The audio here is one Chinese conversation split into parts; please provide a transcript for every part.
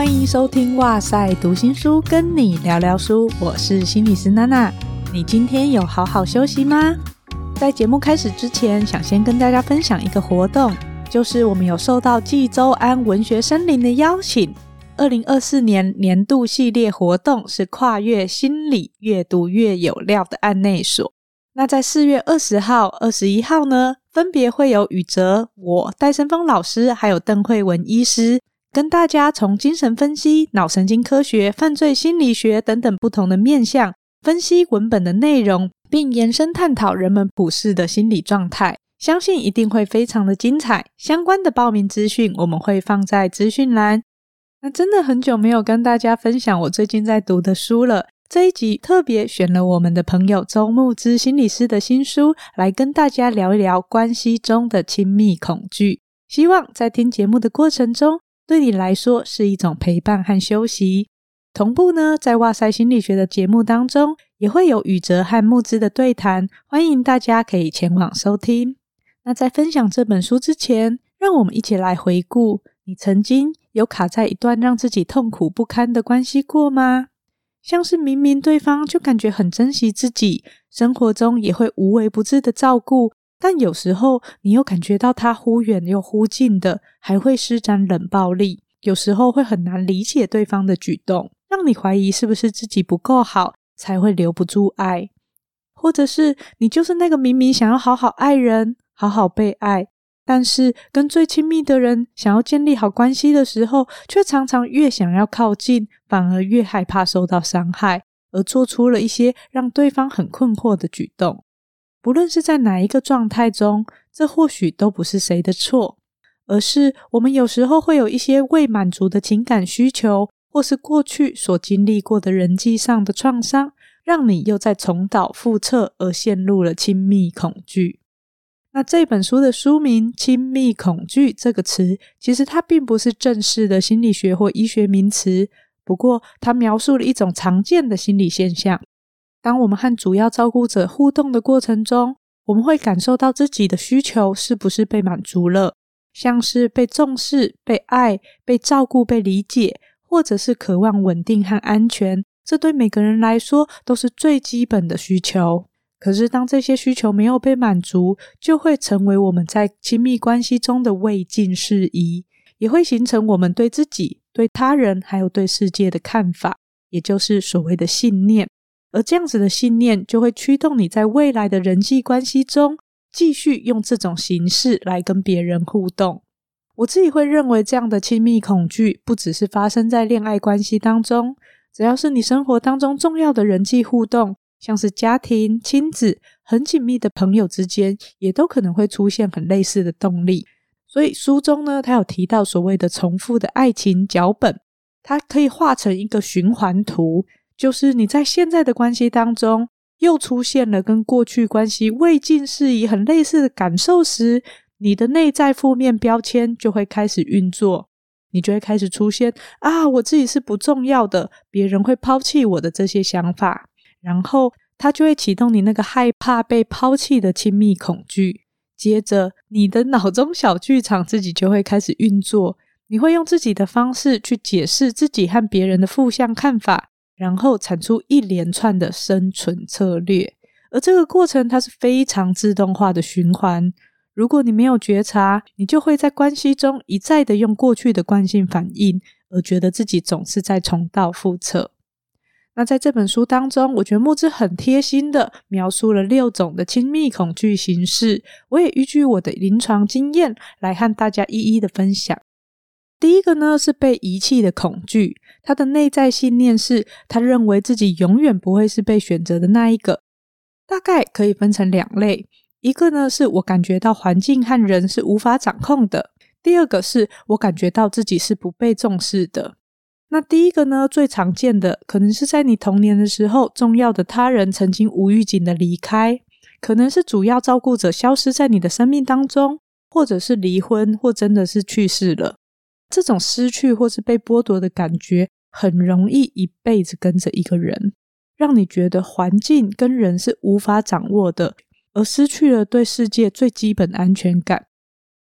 欢迎收听《哇塞读心书》，跟你聊聊书。我是心理师娜娜。你今天有好好休息吗？在节目开始之前，想先跟大家分享一个活动，就是我们有受到济州安文学森林的邀请。二零二四年年度系列活动是跨越心理，越读越有料的案内所。那在四月二十号、二十一号呢，分别会有宇哲、我戴胜峰老师，还有邓慧文医师。跟大家从精神分析、脑神经科学、犯罪心理学等等不同的面向分析文本的内容，并延伸探讨人们普世的心理状态，相信一定会非常的精彩。相关的报名资讯我们会放在资讯栏。那真的很久没有跟大家分享我最近在读的书了，这一集特别选了我们的朋友周木之心理师的新书来跟大家聊一聊关系中的亲密恐惧。希望在听节目的过程中。对你来说是一种陪伴和休息。同步呢，在哇塞心理学的节目当中，也会有宇哲和木之的对谈，欢迎大家可以前往收听。那在分享这本书之前，让我们一起来回顾：你曾经有卡在一段让自己痛苦不堪的关系过吗？像是明明对方就感觉很珍惜自己，生活中也会无微不至的照顾。但有时候，你又感觉到他忽远又忽近的，还会施展冷暴力。有时候会很难理解对方的举动，让你怀疑是不是自己不够好，才会留不住爱，或者是你就是那个明明想要好好爱人、好好被爱，但是跟最亲密的人想要建立好关系的时候，却常常越想要靠近，反而越害怕受到伤害，而做出了一些让对方很困惑的举动。不论是在哪一个状态中，这或许都不是谁的错，而是我们有时候会有一些未满足的情感需求，或是过去所经历过的人际上的创伤，让你又在重蹈覆辙，而陷入了亲密恐惧。那这本书的书名“亲密恐惧”这个词，其实它并不是正式的心理学或医学名词，不过它描述了一种常见的心理现象。当我们和主要照顾者互动的过程中，我们会感受到自己的需求是不是被满足了，像是被重视、被爱、被照顾、被理解，或者是渴望稳定和安全。这对每个人来说都是最基本的需求。可是，当这些需求没有被满足，就会成为我们在亲密关系中的未尽事宜，也会形成我们对自己、对他人还有对世界的看法，也就是所谓的信念。而这样子的信念，就会驱动你在未来的人际关系中，继续用这种形式来跟别人互动。我自己会认为，这样的亲密恐惧，不只是发生在恋爱关系当中，只要是你生活当中重要的人际互动，像是家庭、亲子、很紧密的朋友之间，也都可能会出现很类似的动力。所以书中呢，他有提到所谓的重复的爱情脚本，它可以画成一个循环图。就是你在现在的关系当中，又出现了跟过去关系未尽事宜很类似的感受时，你的内在负面标签就会开始运作，你就会开始出现啊，我自己是不重要的，别人会抛弃我的这些想法，然后它就会启动你那个害怕被抛弃的亲密恐惧，接着你的脑中小剧场自己就会开始运作，你会用自己的方式去解释自己和别人的负向看法。然后产出一连串的生存策略，而这个过程它是非常自动化的循环。如果你没有觉察，你就会在关系中一再的用过去的惯性反应，而觉得自己总是在重蹈覆辙。那在这本书当中，我觉得木之很贴心的描述了六种的亲密恐惧形式，我也依据我的临床经验来和大家一一的分享。第一个呢是被遗弃的恐惧，他的内在信念是他认为自己永远不会是被选择的那一个。大概可以分成两类，一个呢是我感觉到环境和人是无法掌控的，第二个是我感觉到自己是不被重视的。那第一个呢最常见的可能是在你童年的时候，重要的他人曾经无预警的离开，可能是主要照顾者消失在你的生命当中，或者是离婚，或真的是去世了。这种失去或是被剥夺的感觉，很容易一辈子跟着一个人，让你觉得环境跟人是无法掌握的，而失去了对世界最基本的安全感。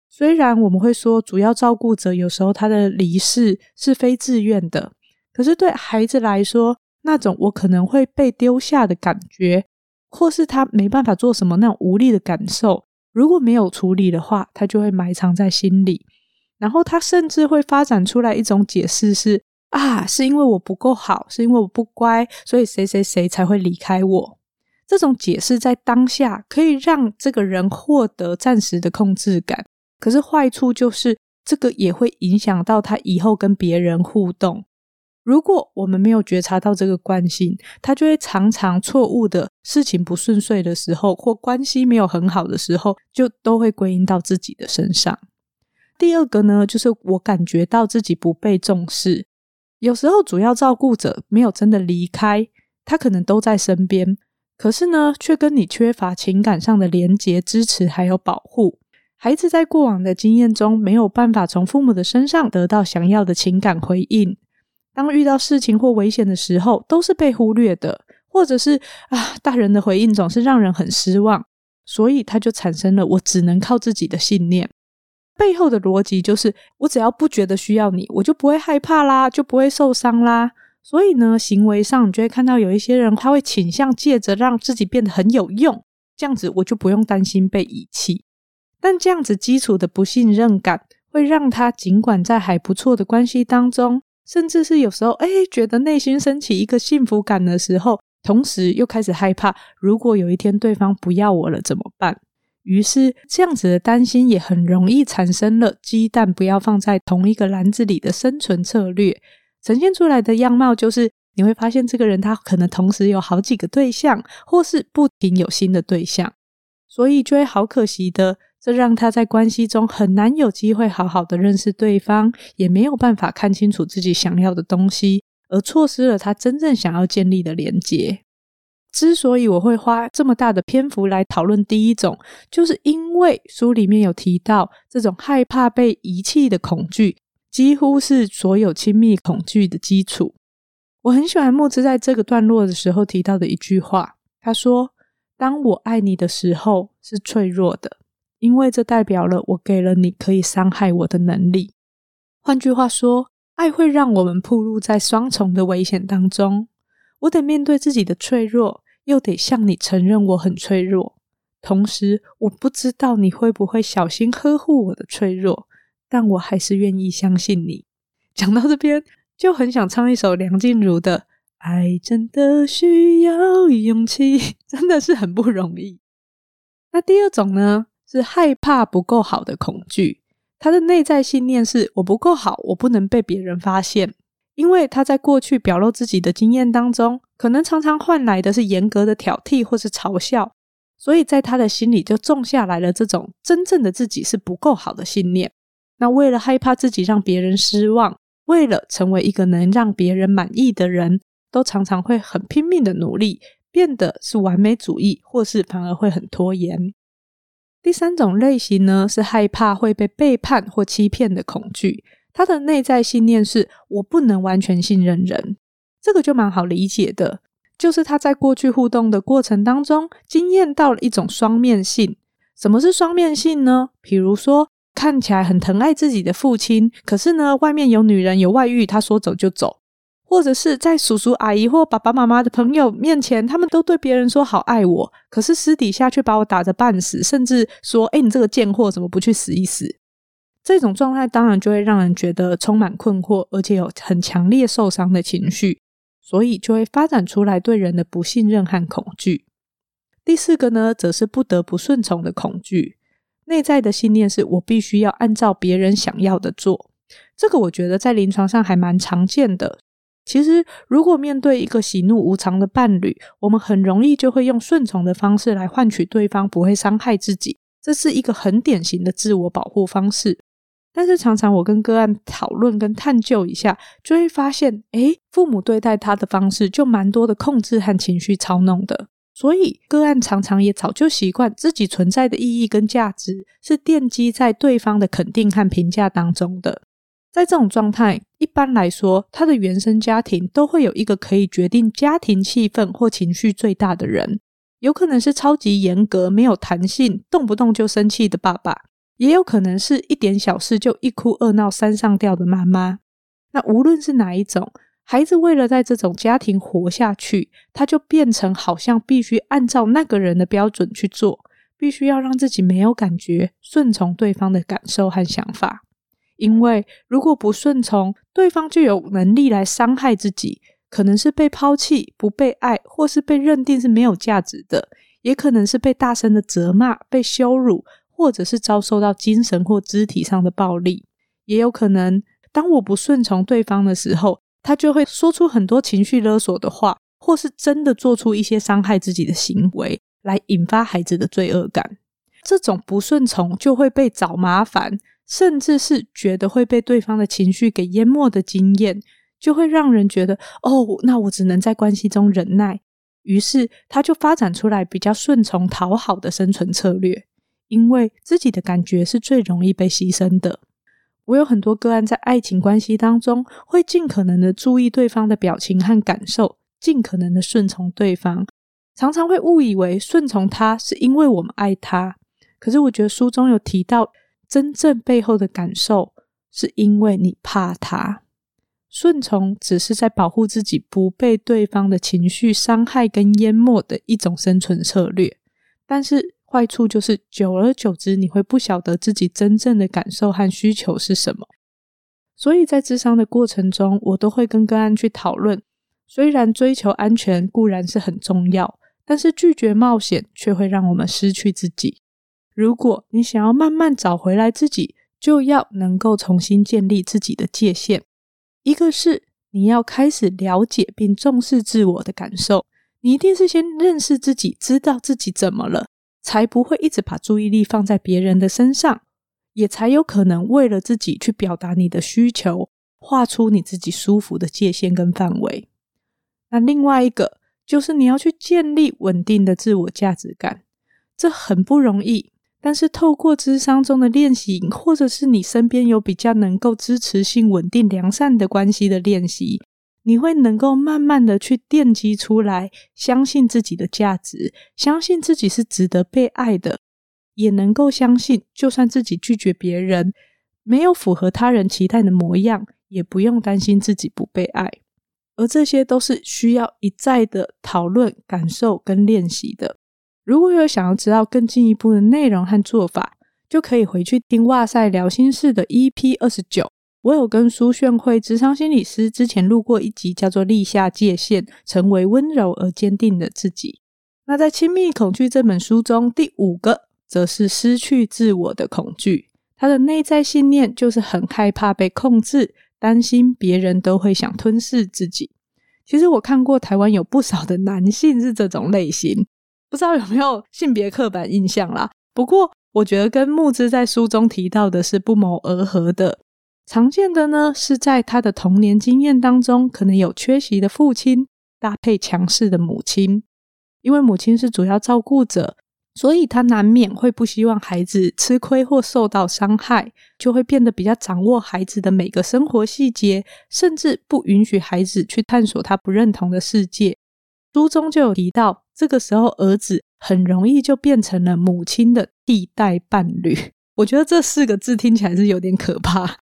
虽然我们会说主要照顾者有时候他的离世是非自愿的，可是对孩子来说，那种我可能会被丢下的感觉，或是他没办法做什么那种无力的感受，如果没有处理的话，他就会埋藏在心里。然后他甚至会发展出来一种解释是：啊，是因为我不够好，是因为我不乖，所以谁谁谁才会离开我。这种解释在当下可以让这个人获得暂时的控制感。可是坏处就是，这个也会影响到他以后跟别人互动。如果我们没有觉察到这个惯性，他就会常常错误的事情不顺遂的时候，或关系没有很好的时候，就都会归因到自己的身上。第二个呢，就是我感觉到自己不被重视。有时候主要照顾者没有真的离开，他可能都在身边，可是呢，却跟你缺乏情感上的连结、支持还有保护。孩子在过往的经验中没有办法从父母的身上得到想要的情感回应，当遇到事情或危险的时候，都是被忽略的，或者是啊，大人的回应总是让人很失望，所以他就产生了我只能靠自己的信念。背后的逻辑就是，我只要不觉得需要你，我就不会害怕啦，就不会受伤啦。所以呢，行为上你就会看到有一些人，他会倾向借着让自己变得很有用，这样子我就不用担心被遗弃。但这样子基础的不信任感，会让他尽管在还不错的关系当中，甚至是有时候哎觉得内心升起一个幸福感的时候，同时又开始害怕，如果有一天对方不要我了怎么办？于是这样子的担心也很容易产生了鸡蛋不要放在同一个篮子里的生存策略，呈现出来的样貌就是你会发现这个人他可能同时有好几个对象，或是不停有新的对象，所以就会好可惜的。这让他在关系中很难有机会好好的认识对方，也没有办法看清楚自己想要的东西，而错失了他真正想要建立的连接。之所以我会花这么大的篇幅来讨论第一种，就是因为书里面有提到，这种害怕被遗弃的恐惧，几乎是所有亲密恐惧的基础。我很喜欢木子在这个段落的时候提到的一句话，他说：“当我爱你的时候，是脆弱的。”因为这代表了我给了你可以伤害我的能力。换句话说，爱会让我们暴露在双重的危险当中。我得面对自己的脆弱，又得向你承认我很脆弱。同时，我不知道你会不会小心呵护我的脆弱，但我还是愿意相信你。讲到这边，就很想唱一首梁静茹的《爱真的需要勇气》，真的是很不容易。那第二种呢？是害怕不够好的恐惧，他的内在信念是我不够好，我不能被别人发现。因为他在过去表露自己的经验当中，可能常常换来的是严格的挑剔或是嘲笑，所以在他的心里就种下来了这种真正的自己是不够好的信念。那为了害怕自己让别人失望，为了成为一个能让别人满意的人，都常常会很拼命的努力，变得是完美主义，或是反而会很拖延。第三种类型呢，是害怕会被背叛或欺骗的恐惧。他的内在信念是我不能完全信任人，这个就蛮好理解的。就是他在过去互动的过程当中，经验到了一种双面性。什么是双面性呢？比如说，看起来很疼爱自己的父亲，可是呢，外面有女人有外遇，他说走就走。或者是在叔叔阿姨或爸爸妈妈的朋友面前，他们都对别人说好爱我，可是私底下却把我打得半死，甚至说：“哎，你这个贱货，怎么不去死一死？”这种状态当然就会让人觉得充满困惑，而且有很强烈受伤的情绪，所以就会发展出来对人的不信任和恐惧。第四个呢，则是不得不顺从的恐惧，内在的信念是我必须要按照别人想要的做。这个我觉得在临床上还蛮常见的。其实，如果面对一个喜怒无常的伴侣，我们很容易就会用顺从的方式来换取对方不会伤害自己，这是一个很典型的自我保护方式。但是，常常我跟个案讨论跟探究一下，就会发现，诶，父母对待他的方式就蛮多的控制和情绪操弄的。所以，个案常常也早就习惯自己存在的意义跟价值是奠基在对方的肯定和评价当中的。在这种状态，一般来说，他的原生家庭都会有一个可以决定家庭气氛或情绪最大的人，有可能是超级严格、没有弹性、动不动就生气的爸爸，也有可能是一点小事就一哭二闹三上吊的妈妈。那无论是哪一种，孩子为了在这种家庭活下去，他就变成好像必须按照那个人的标准去做，必须要让自己没有感觉，顺从对方的感受和想法。因为如果不顺从，对方就有能力来伤害自己，可能是被抛弃、不被爱，或是被认定是没有价值的。也可能是被大声的责骂、被羞辱，或者是遭受到精神或肢体上的暴力。也有可能，当我不顺从对方的时候，他就会说出很多情绪勒索的话，或是真的做出一些伤害自己的行为，来引发孩子的罪恶感。这种不顺从就会被找麻烦，甚至是觉得会被对方的情绪给淹没的经验，就会让人觉得哦，那我只能在关系中忍耐。于是，他就发展出来比较顺从、讨好的生存策略，因为自己的感觉是最容易被牺牲的。我有很多个案在爱情关系当中，会尽可能的注意对方的表情和感受，尽可能的顺从对方，常常会误以为顺从他是因为我们爱他。可是，我觉得书中有提到，真正背后的感受是因为你怕他。顺从只是在保护自己不被对方的情绪伤害跟淹没的一种生存策略，但是坏处就是久而久之，你会不晓得自己真正的感受和需求是什么。所以在智商的过程中，我都会跟个案去讨论。虽然追求安全固然是很重要，但是拒绝冒险却会让我们失去自己。如果你想要慢慢找回来自己，就要能够重新建立自己的界限。一个是你要开始了解并重视自我的感受，你一定是先认识自己，知道自己怎么了，才不会一直把注意力放在别人的身上，也才有可能为了自己去表达你的需求，画出你自己舒服的界限跟范围。那另外一个就是你要去建立稳定的自我价值感，这很不容易。但是透过智商中的练习，或者是你身边有比较能够支持性稳定良善的关系的练习，你会能够慢慢的去奠基出来，相信自己的价值，相信自己是值得被爱的，也能够相信，就算自己拒绝别人，没有符合他人期待的模样，也不用担心自己不被爱。而这些都是需要一再的讨论、感受跟练习的。如果有想要知道更进一步的内容和做法，就可以回去听哇塞聊心事的 EP 二十九。我有跟苏炫慧职场心理师之前录过一集，叫做《立下界限，成为温柔而坚定的自己》。那在《亲密恐惧》这本书中，第五个则是失去自我的恐惧。他的内在信念就是很害怕被控制，担心别人都会想吞噬自己。其实我看过台湾有不少的男性是这种类型。不知道有没有性别刻板印象啦？不过我觉得跟木之在书中提到的是不谋而合的。常见的呢是在他的童年经验当中，可能有缺席的父亲搭配强势的母亲，因为母亲是主要照顾者，所以他难免会不希望孩子吃亏或受到伤害，就会变得比较掌握孩子的每个生活细节，甚至不允许孩子去探索他不认同的世界。书中就有提到，这个时候儿子很容易就变成了母亲的替代伴侣。我觉得这四个字听起来是有点可怕。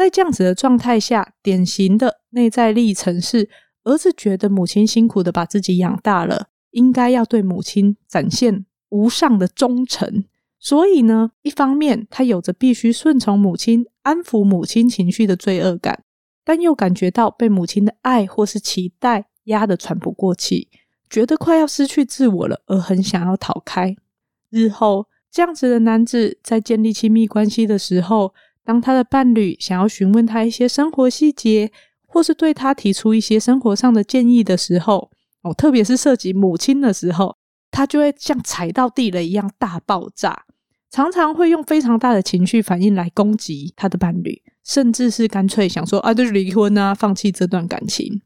在这样子的状态下，典型的内在历程是，儿子觉得母亲辛苦的把自己养大了，应该要对母亲展现无上的忠诚。所以呢，一方面他有着必须顺从母亲、安抚母亲情绪的罪恶感，但又感觉到被母亲的爱或是期待。压得喘不过气，觉得快要失去自我了，而很想要逃开。日后这样子的男子在建立亲密关系的时候，当他的伴侣想要询问他一些生活细节，或是对他提出一些生活上的建议的时候，哦，特别是涉及母亲的时候，他就会像踩到地雷一样大爆炸，常常会用非常大的情绪反应来攻击他的伴侣，甚至是干脆想说啊，就是离婚啊，放弃这段感情。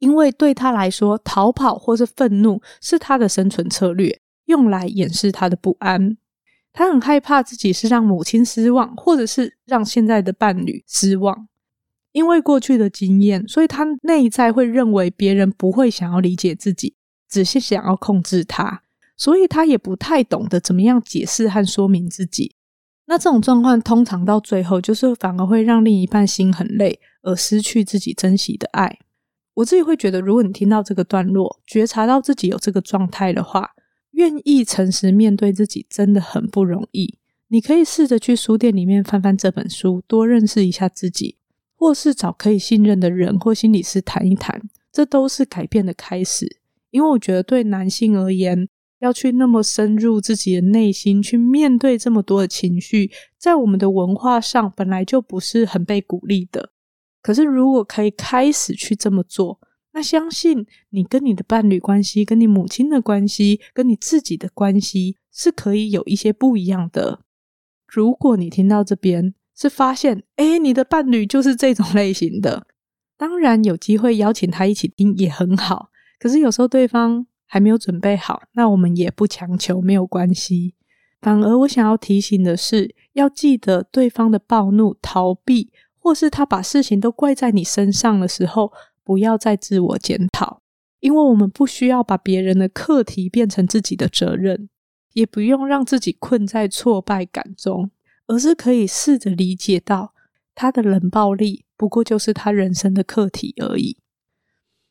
因为对他来说，逃跑或是愤怒是他的生存策略，用来掩饰他的不安。他很害怕自己是让母亲失望，或者是让现在的伴侣失望。因为过去的经验，所以他内在会认为别人不会想要理解自己，只是想要控制他。所以他也不太懂得怎么样解释和说明自己。那这种状况通常到最后，就是反而会让另一半心很累，而失去自己珍惜的爱。我自己会觉得，如果你听到这个段落，觉察到自己有这个状态的话，愿意诚实面对自己，真的很不容易。你可以试着去书店里面翻翻这本书，多认识一下自己，或是找可以信任的人或心理师谈一谈，这都是改变的开始。因为我觉得，对男性而言，要去那么深入自己的内心，去面对这么多的情绪，在我们的文化上本来就不是很被鼓励的。可是，如果可以开始去这么做，那相信你跟你的伴侣关系、跟你母亲的关系、跟你自己的关系，是可以有一些不一样的。如果你听到这边是发现，哎，你的伴侣就是这种类型的，当然有机会邀请他一起听也很好。可是有时候对方。还没有准备好，那我们也不强求，没有关系。反而我想要提醒的是，要记得对方的暴怒、逃避，或是他把事情都怪在你身上的时候，不要再自我检讨，因为我们不需要把别人的课题变成自己的责任，也不用让自己困在挫败感中，而是可以试着理解到他的冷暴力不过就是他人生的课题而已。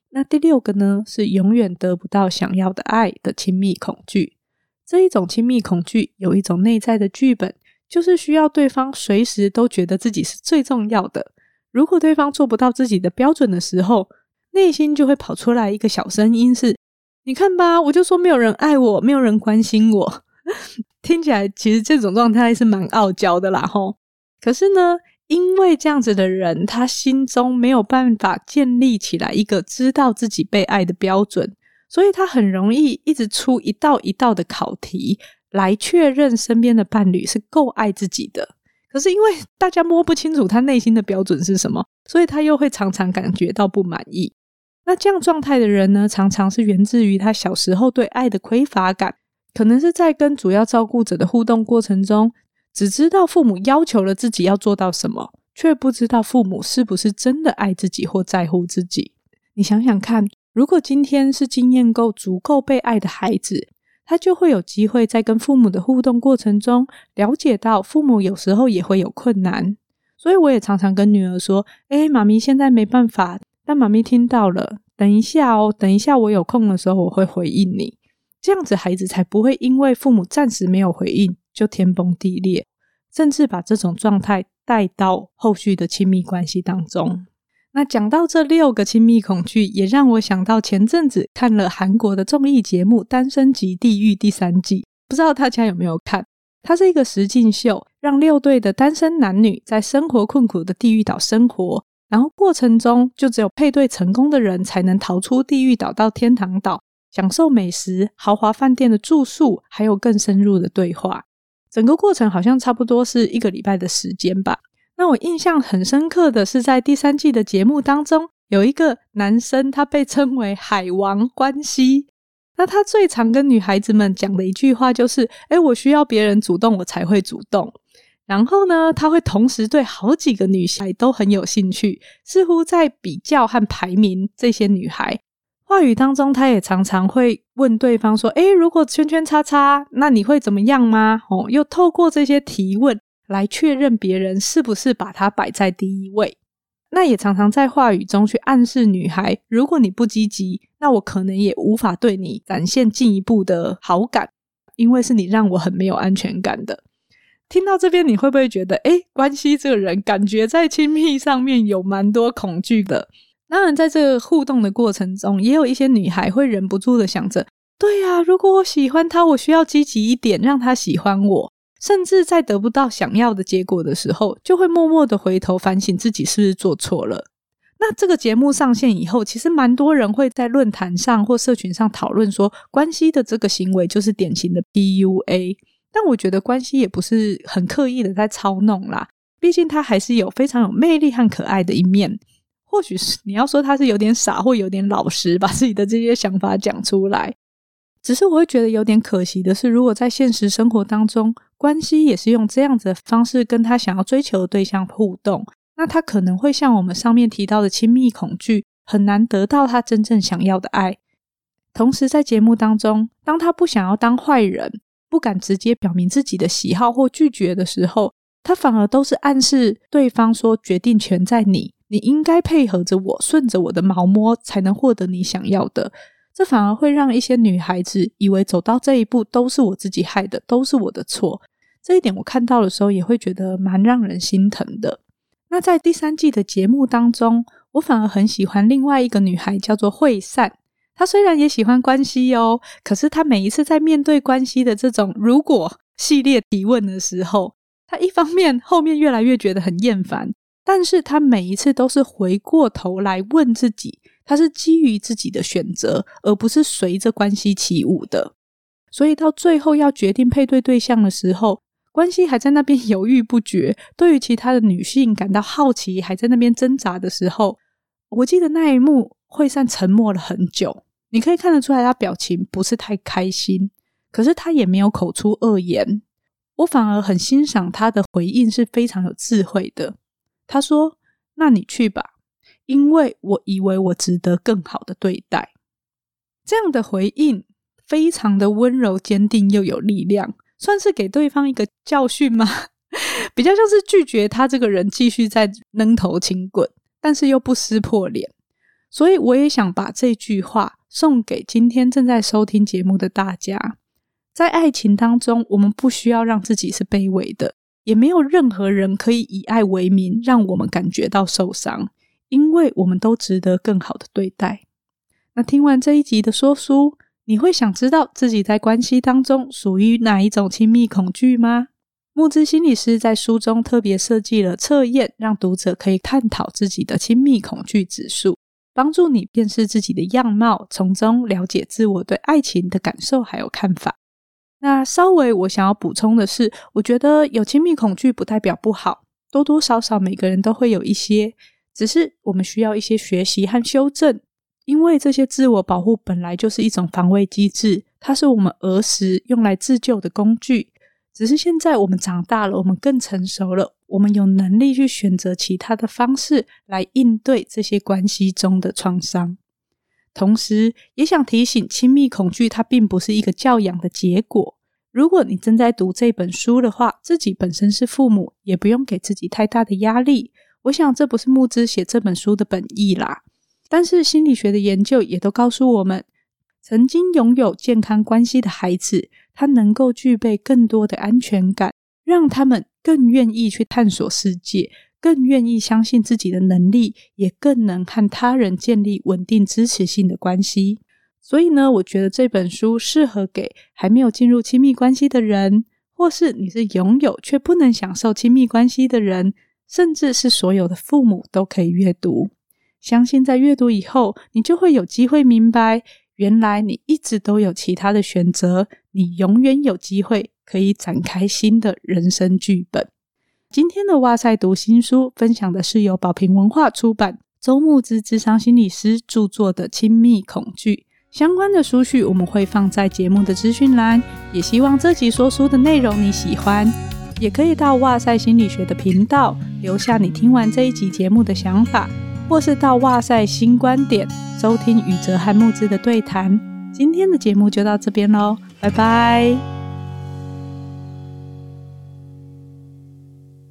那第六个呢，是永远得不到想要的爱的亲密恐惧。这一种亲密恐惧有一种内在的剧本，就是需要对方随时都觉得自己是最重要的。如果对方做不到自己的标准的时候，内心就会跑出来一个小声音：是，你看吧，我就说没有人爱我，没有人关心我。听起来其实这种状态是蛮傲娇的啦，吼。可是呢？因为这样子的人，他心中没有办法建立起来一个知道自己被爱的标准，所以他很容易一直出一道一道的考题来确认身边的伴侣是够爱自己的。可是因为大家摸不清楚他内心的标准是什么，所以他又会常常感觉到不满意。那这样状态的人呢，常常是源自于他小时候对爱的匮乏感，可能是在跟主要照顾者的互动过程中。只知道父母要求了自己要做到什么，却不知道父母是不是真的爱自己或在乎自己。你想想看，如果今天是经验够足够被爱的孩子，他就会有机会在跟父母的互动过程中，了解到父母有时候也会有困难。所以我也常常跟女儿说：“哎，妈咪现在没办法，但妈咪听到了，等一下哦，等一下我有空的时候我会回应你。”这样子孩子才不会因为父母暂时没有回应。就天崩地裂，甚至把这种状态带到后续的亲密关系当中。那讲到这六个亲密恐惧，也让我想到前阵子看了韩国的综艺节目《单身级地狱》第三季，不知道大家有没有看？它是一个实境秀，让六对的单身男女在生活困苦的地狱岛生活，然后过程中就只有配对成功的人才能逃出地狱岛到天堂岛，享受美食、豪华饭店的住宿，还有更深入的对话。整个过程好像差不多是一个礼拜的时间吧。那我印象很深刻的是，在第三季的节目当中，有一个男生，他被称为“海王关系”。那他最常跟女孩子们讲的一句话就是：“哎，我需要别人主动，我才会主动。”然后呢，他会同时对好几个女孩都很有兴趣，似乎在比较和排名这些女孩。话语当中，他也常常会问对方说：“诶，如果圈圈叉叉，那你会怎么样吗？”哦，又透过这些提问来确认别人是不是把他摆在第一位。那也常常在话语中去暗示女孩：“如果你不积极，那我可能也无法对你展现进一步的好感，因为是你让我很没有安全感的。”听到这边，你会不会觉得：“诶，关系这个人感觉在亲密上面有蛮多恐惧的？”当然，在这个互动的过程中，也有一些女孩会忍不住的想着：“对呀，如果我喜欢他，我需要积极一点，让他喜欢我。”甚至在得不到想要的结果的时候，就会默默的回头反省自己是不是做错了。那这个节目上线以后，其实蛮多人会在论坛上或社群上讨论说，关系的这个行为就是典型的 PUA。但我觉得关系也不是很刻意的在操弄啦，毕竟他还是有非常有魅力和可爱的一面。或许是你要说他是有点傻，或有点老实，把自己的这些想法讲出来。只是我会觉得有点可惜的是，如果在现实生活当中，关系也是用这样子的方式跟他想要追求的对象互动，那他可能会像我们上面提到的亲密恐惧，很难得到他真正想要的爱。同时，在节目当中，当他不想要当坏人，不敢直接表明自己的喜好或拒绝的时候，他反而都是暗示对方说：“决定权在你，你应该配合着我，顺着我的毛摸，才能获得你想要的。”这反而会让一些女孩子以为走到这一步都是我自己害的，都是我的错。这一点我看到的时候也会觉得蛮让人心疼的。那在第三季的节目当中，我反而很喜欢另外一个女孩，叫做惠善。她虽然也喜欢关系哦，可是她每一次在面对关系的这种如果系列提问的时候，她一方面后面越来越觉得很厌烦，但是她每一次都是回过头来问自己。他是基于自己的选择，而不是随着关系起舞的。所以到最后要决定配对对象的时候，关系还在那边 犹豫不决。对于其他的女性感到好奇，还在那边挣扎的时候，我记得那一幕，惠善沉默了很久。你可以看得出来，他表情不是太开心，可是他也没有口出恶言。我反而很欣赏他的回应是非常有智慧的。他说：“那你去吧。”因为我以为我值得更好的对待，这样的回应非常的温柔、坚定又有力量，算是给对方一个教训吗？比较像是拒绝他这个人继续在扔头轻滚，但是又不撕破脸。所以我也想把这句话送给今天正在收听节目的大家：在爱情当中，我们不需要让自己是卑微的，也没有任何人可以以爱为名让我们感觉到受伤。因为我们都值得更好的对待。那听完这一集的说书，你会想知道自己在关系当中属于哪一种亲密恐惧吗？木之心理师在书中特别设计了测验，让读者可以探讨自己的亲密恐惧指数，帮助你辨识自己的样貌，从中了解自我对爱情的感受还有看法。那稍微我想要补充的是，我觉得有亲密恐惧不代表不好，多多少少每个人都会有一些。只是我们需要一些学习和修正，因为这些自我保护本来就是一种防卫机制，它是我们儿时用来自救的工具。只是现在我们长大了，我们更成熟了，我们有能力去选择其他的方式来应对这些关系中的创伤。同时，也想提醒，亲密恐惧它并不是一个教养的结果。如果你正在读这本书的话，自己本身是父母，也不用给自己太大的压力。我想这不是木之写这本书的本意啦，但是心理学的研究也都告诉我们，曾经拥有健康关系的孩子，他能够具备更多的安全感，让他们更愿意去探索世界，更愿意相信自己的能力，也更能和他人建立稳定支持性的关系。所以呢，我觉得这本书适合给还没有进入亲密关系的人，或是你是拥有却不能享受亲密关系的人。甚至是所有的父母都可以阅读，相信在阅读以后，你就会有机会明白，原来你一直都有其他的选择，你永远有机会可以展开新的人生剧本。今天的哇塞读新书分享的是由宝瓶文化出版、周牧之智商心理师著作的《亲密恐惧》相关的书序，我们会放在节目的资讯栏。也希望这集说书的内容你喜欢。也可以到哇塞心理学的频道留下你听完这一集节目的想法，或是到哇塞新观点收听宇哲和木之的对谈。今天的节目就到这边喽，拜拜。